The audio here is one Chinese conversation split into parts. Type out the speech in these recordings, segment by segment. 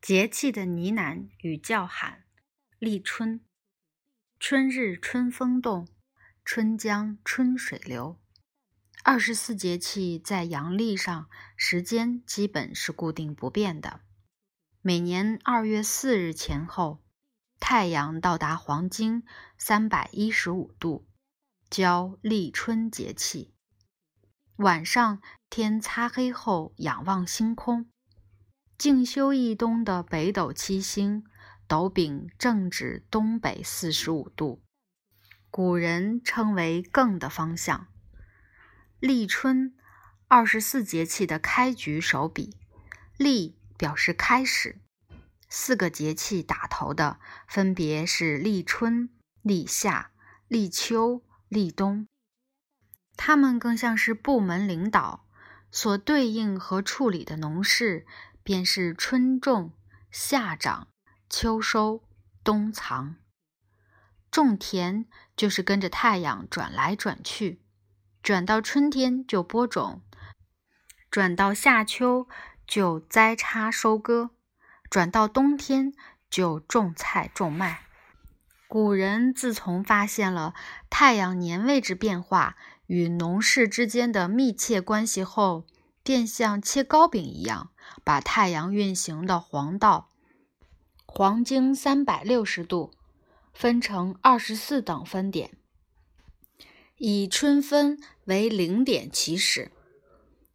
节气的呢喃与叫喊。立春，春日春风动，春江春水流。二十四节气在阳历上时间基本是固定不变的。每年二月四日前后，太阳到达黄经三百一十五度，交立春节气。晚上天擦黑后，仰望星空。静修一东的北斗七星，斗柄正指东北四十五度，古人称为艮的方向。立春，二十四节气的开局手笔。立表示开始，四个节气打头的分别是立春、立夏、立秋、立冬，它们更像是部门领导所对应和处理的农事。便是春种、夏长、秋收、冬藏。种田就是跟着太阳转来转去，转到春天就播种，转到夏秋就栽插收割，转到冬天就种菜种麦。古人自从发现了太阳年位置变化与农事之间的密切关系后，便像切糕饼一样，把太阳运行的黄道黄经三百六十度分成二十四等分点，以春分为零点起始。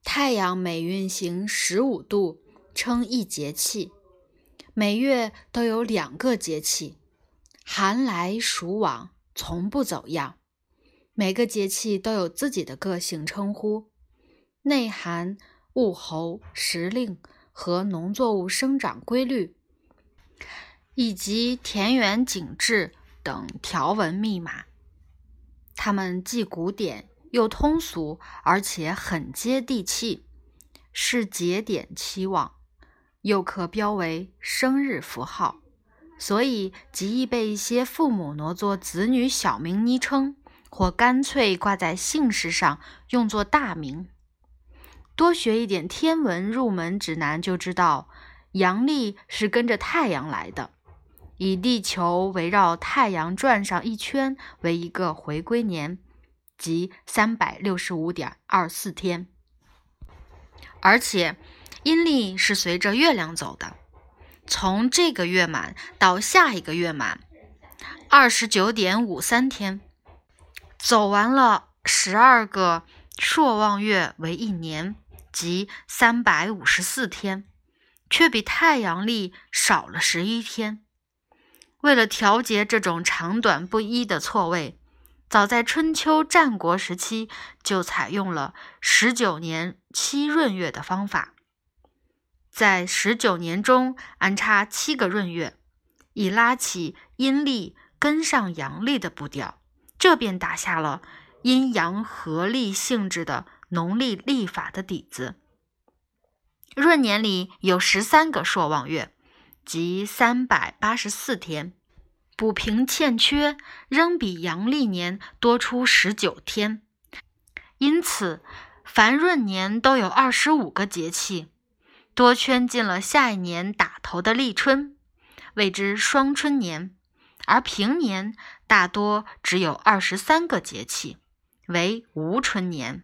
太阳每运行十五度，称一节气。每月都有两个节气，寒来暑往，从不走样。每个节气都有自己的个性称呼。内含物候、时令和农作物生长规律，以及田园景致等条文密码。它们既古典又通俗，而且很接地气，是节点期望，又可标为生日符号，所以极易被一些父母挪作子女小名昵称，或干脆挂在姓氏上用作大名。多学一点天文入门指南，就知道阳历是跟着太阳来的，以地球围绕太阳转上一圈为一个回归年，即三百六十五点二四天。而且阴历是随着月亮走的，从这个月满到下一个月满，二十九点五三天，走完了十二个朔望月为一年。即三百五十四天，却比太阳历少了十一天。为了调节这种长短不一的错位，早在春秋战国时期就采用了十九年七闰月的方法，在十九年中安插七个闰月，以拉起阴历跟上阳历的步调，这便打下了阴阳合历性质的。农历历法的底子，闰年里有十三个朔望月，即三百八十四天，补平欠缺，仍比阳历年多出十九天。因此，凡闰年都有二十五个节气，多圈进了下一年打头的立春，谓之双春年；而平年大多只有二十三个节气，为无春年。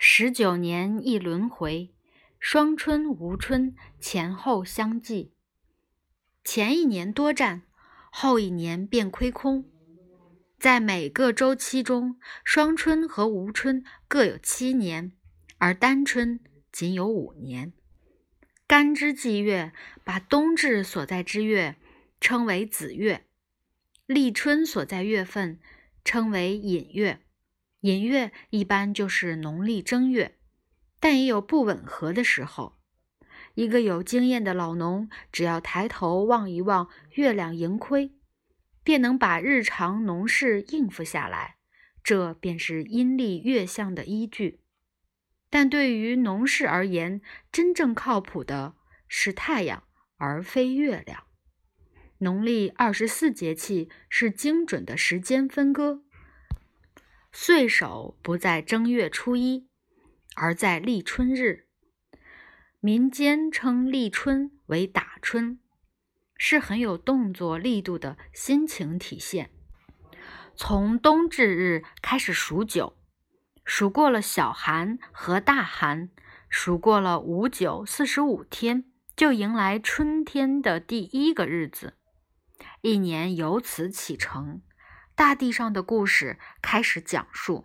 十九年一轮回，双春、无春前后相继。前一年多占，后一年便亏空。在每个周期中，双春和无春各有七年，而单春仅有五年。干支纪月把冬至所在之月称为子月，立春所在月份称为寅月。寅月一般就是农历正月，但也有不吻合的时候。一个有经验的老农，只要抬头望一望月亮盈亏，便能把日常农事应付下来，这便是阴历月相的依据。但对于农事而言，真正靠谱的是太阳，而非月亮。农历二十四节气是精准的时间分割。岁首不在正月初一，而在立春日。民间称立春为打春，是很有动作力度的心情体现。从冬至日开始数九，数过了小寒和大寒，数过了五九四十五天，就迎来春天的第一个日子，一年由此启程。大地上的故事开始讲述。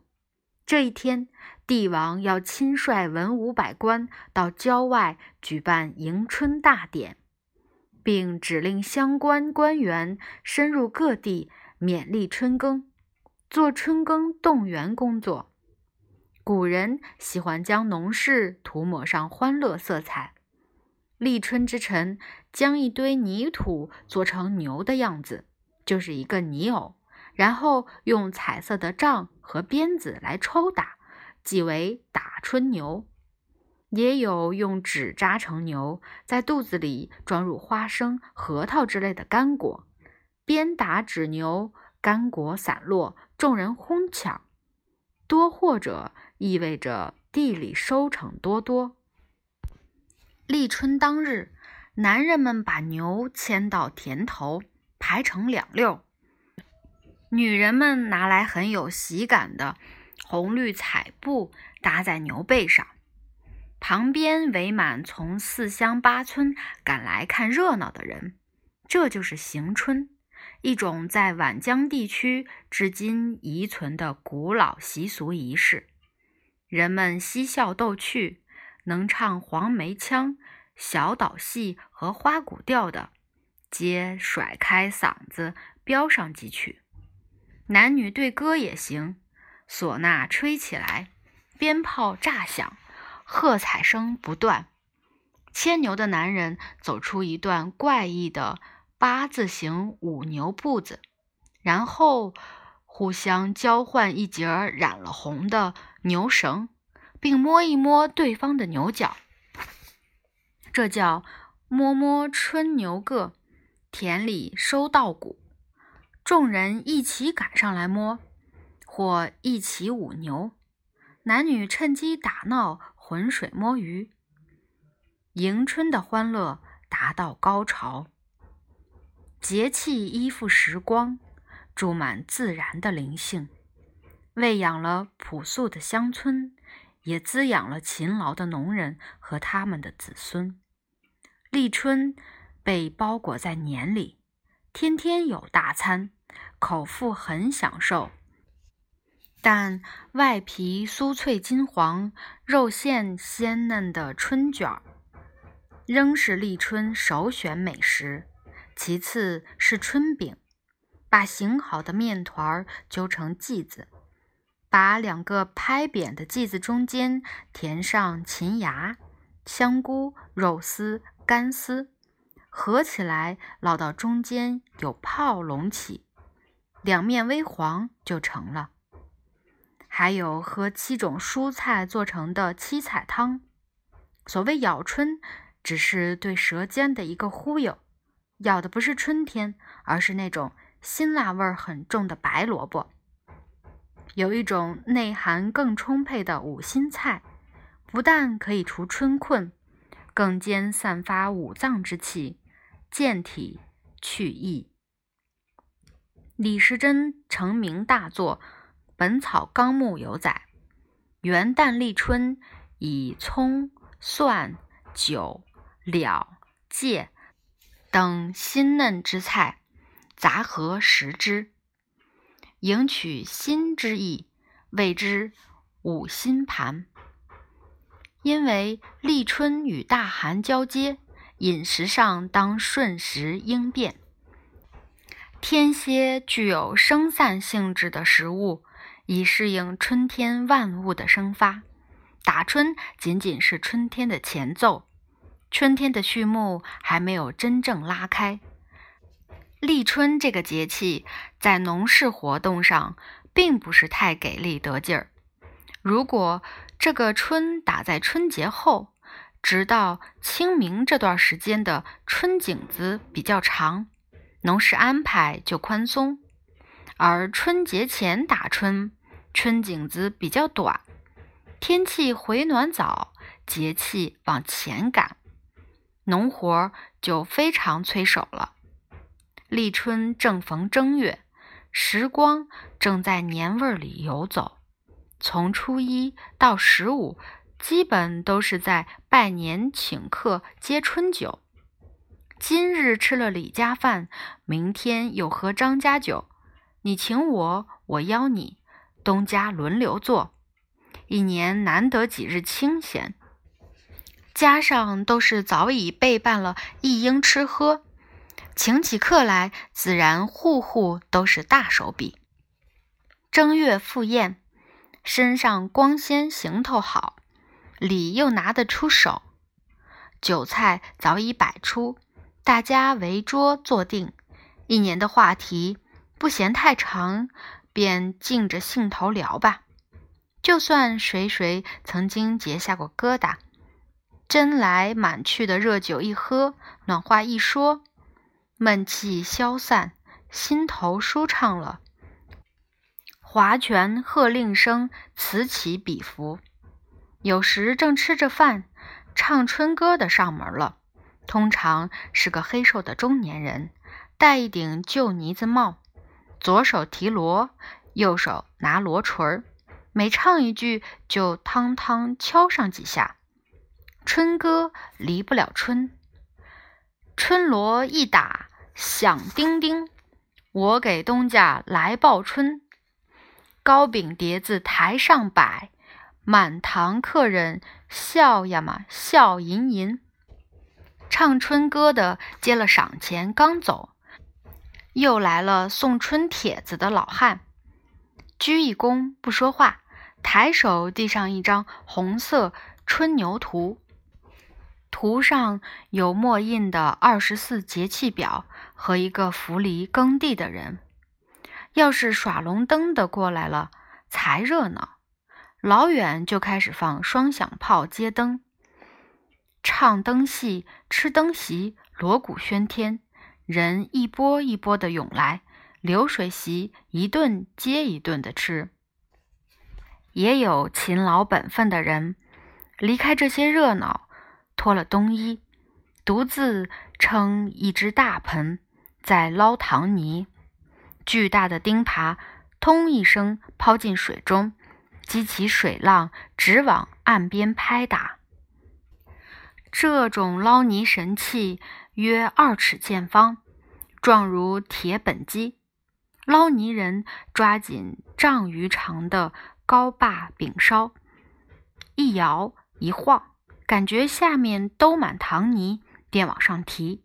这一天，帝王要亲率文武百官到郊外举办迎春大典，并指令相关官员深入各地勉励春耕，做春耕动员工作。古人喜欢将农事涂抹上欢乐色彩。立春之晨，将一堆泥土做成牛的样子，就是一个泥偶。然后用彩色的杖和鞭子来抽打，即为打春牛。也有用纸扎成牛，在肚子里装入花生、核桃之类的干果，鞭打纸牛，干果散落，众人哄抢。多或者意味着地里收成多多。立春当日，男人们把牛牵到田头，排成两溜。女人们拿来很有喜感的红绿彩布搭在牛背上，旁边围满从四乡八村赶来看热闹的人。这就是行春，一种在皖江地区至今遗存的古老习俗仪式。人们嬉笑逗趣，能唱黄梅腔、小岛戏和花鼓调的，皆甩开嗓子飙上几曲。男女对歌也行，唢呐吹起来，鞭炮炸响，喝彩声不断。牵牛的男人走出一段怪异的八字形五牛步子，然后互相交换一截染了红的牛绳，并摸一摸对方的牛角，这叫摸摸春牛个，田里收稻谷。众人一起赶上来摸，或一起舞牛，男女趁机打闹、浑水摸鱼。迎春的欢乐达到高潮，节气依附时光，注满自然的灵性，喂养了朴素的乡村，也滋养了勤劳的农人和他们的子孙。立春被包裹在年里。天天有大餐，口腹很享受，但外皮酥脆金黄、肉馅鲜嫩的春卷儿，仍是立春首选美食。其次是春饼，把醒好的面团揪成剂子，把两个拍扁的剂子中间填上芹芽、香菇、肉丝、干丝。合起来烙到中间有泡隆起，两面微黄就成了。还有喝七种蔬菜做成的七彩汤。所谓咬春，只是对舌尖的一个忽悠，咬的不是春天，而是那种辛辣味儿很重的白萝卜。有一种内涵更充沛的五辛菜，不但可以除春困，更兼散发五脏之气。健体去疫。李时珍成名大作《本草纲目》有载：元旦立春，以葱、蒜、韭、了、芥等新嫩之菜杂合食之，迎取新之意，谓之五辛盘。因为立春与大寒交接。饮食上当顺时应变，添些具有生散性质的食物，以适应春天万物的生发。打春仅仅是春天的前奏，春天的序幕还没有真正拉开。立春这个节气在农事活动上并不是太给力得劲儿。如果这个春打在春节后，直到清明这段时间的春景子比较长，农事安排就宽松；而春节前打春，春景子比较短，天气回暖早，节气往前赶，农活就非常催手了。立春正逢正月，时光正在年味里游走。从初一到十五，基本都是在拜年、请客、接春酒。今日吃了李家饭，明天又喝张家酒。你请我，我邀你，东家轮流坐。一年难得几日清闲，加上都是早已备办了一应吃喝。请起客来，自然户户都是大手笔。正月赴宴，身上光鲜行头好，礼又拿得出手，酒菜早已摆出，大家围桌坐定。一年的话题不嫌太长，便静着兴头聊吧。就算谁谁曾经结下过疙瘩，斟来满去的热酒一喝，暖话一说。闷气消散，心头舒畅了。划拳喝令声此起彼伏。有时正吃着饭，唱春歌的上门了。通常是个黑瘦的中年人，戴一顶旧呢子帽，左手提锣，右手拿锣锤儿，每唱一句就汤汤敲上几下。春歌离不了春。春锣一打响叮叮，我给东家来报春。糕饼碟子台上摆，满堂客人笑呀嘛笑吟吟。唱春歌的接了赏钱刚走，又来了送春帖子的老汉，鞠一躬不说话，抬手递上一张红色春牛图。图上有墨印的二十四节气表和一个扶犁耕地的人。要是耍龙灯的过来了，才热闹。老远就开始放双响炮接灯，唱灯戏，吃灯席，锣鼓喧天，人一波一波的涌来，流水席一顿接一顿的吃。也有勤劳本分的人，离开这些热闹。脱了冬衣，独自撑一只大盆，在捞糖泥。巨大的钉耙“通”一声抛进水中，激起水浪，直往岸边拍打。这种捞泥神器约二尺见方，状如铁本机。捞泥人抓紧丈余长的高把柄梢，一摇一晃。感觉下面兜满糖泥，便往上提。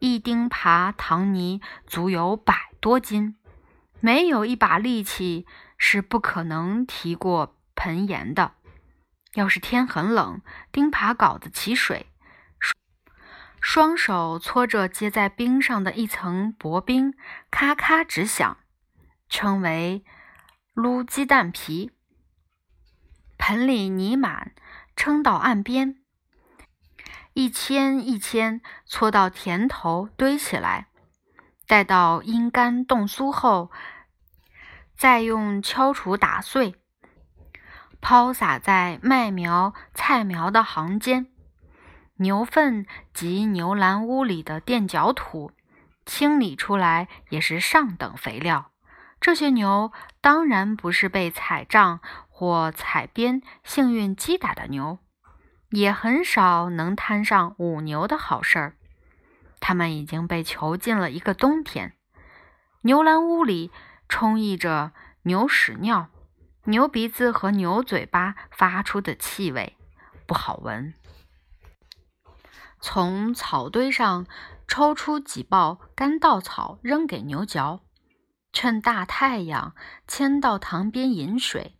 一钉耙糖泥足有百多斤，没有一把力气是不可能提过盆沿的。要是天很冷，钉耙镐子起水，双手搓着结在冰上的一层薄冰，咔咔直响，称为撸鸡蛋皮。盆里泥满。撑到岸边，一圈一圈搓到田头堆起来，待到阴干冻酥后，再用敲杵打碎，抛洒在麦苗、菜苗的行间。牛粪及牛栏屋里的垫脚土，清理出来也是上等肥料。这些牛当然不是被踩杖。或踩鞭幸运击打的牛，也很少能摊上五牛的好事儿。他们已经被囚禁了一个冬天。牛栏屋里充溢着牛屎尿、牛鼻子和牛嘴巴发出的气味，不好闻。从草堆上抽出几抱干稻草扔给牛嚼，趁大太阳牵到塘边饮水。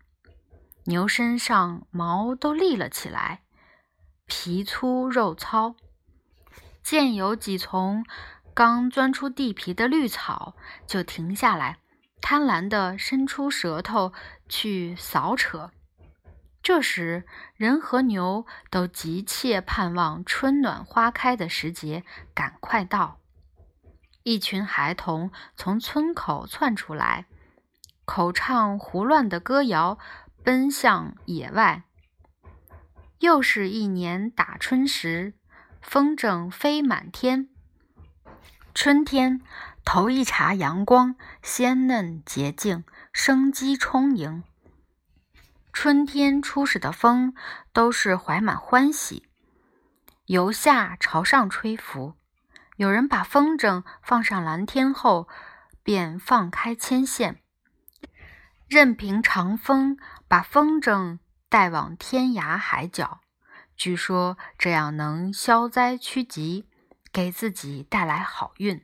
牛身上毛都立了起来，皮粗肉糙。见有几丛刚钻出地皮的绿草，就停下来，贪婪地伸出舌头去扫扯。这时，人和牛都急切盼望春暖花开的时节赶快到。一群孩童从村口窜出来，口唱胡乱的歌谣。奔向野外，又是一年打春时，风筝飞满天。春天头一茬阳光，鲜嫩洁净，生机充盈。春天初始的风，都是怀满欢喜，由下朝上吹拂。有人把风筝放上蓝天后，便放开牵线，任凭长风把风筝带往天涯海角。据说这样能消灾驱吉，给自己带来好运。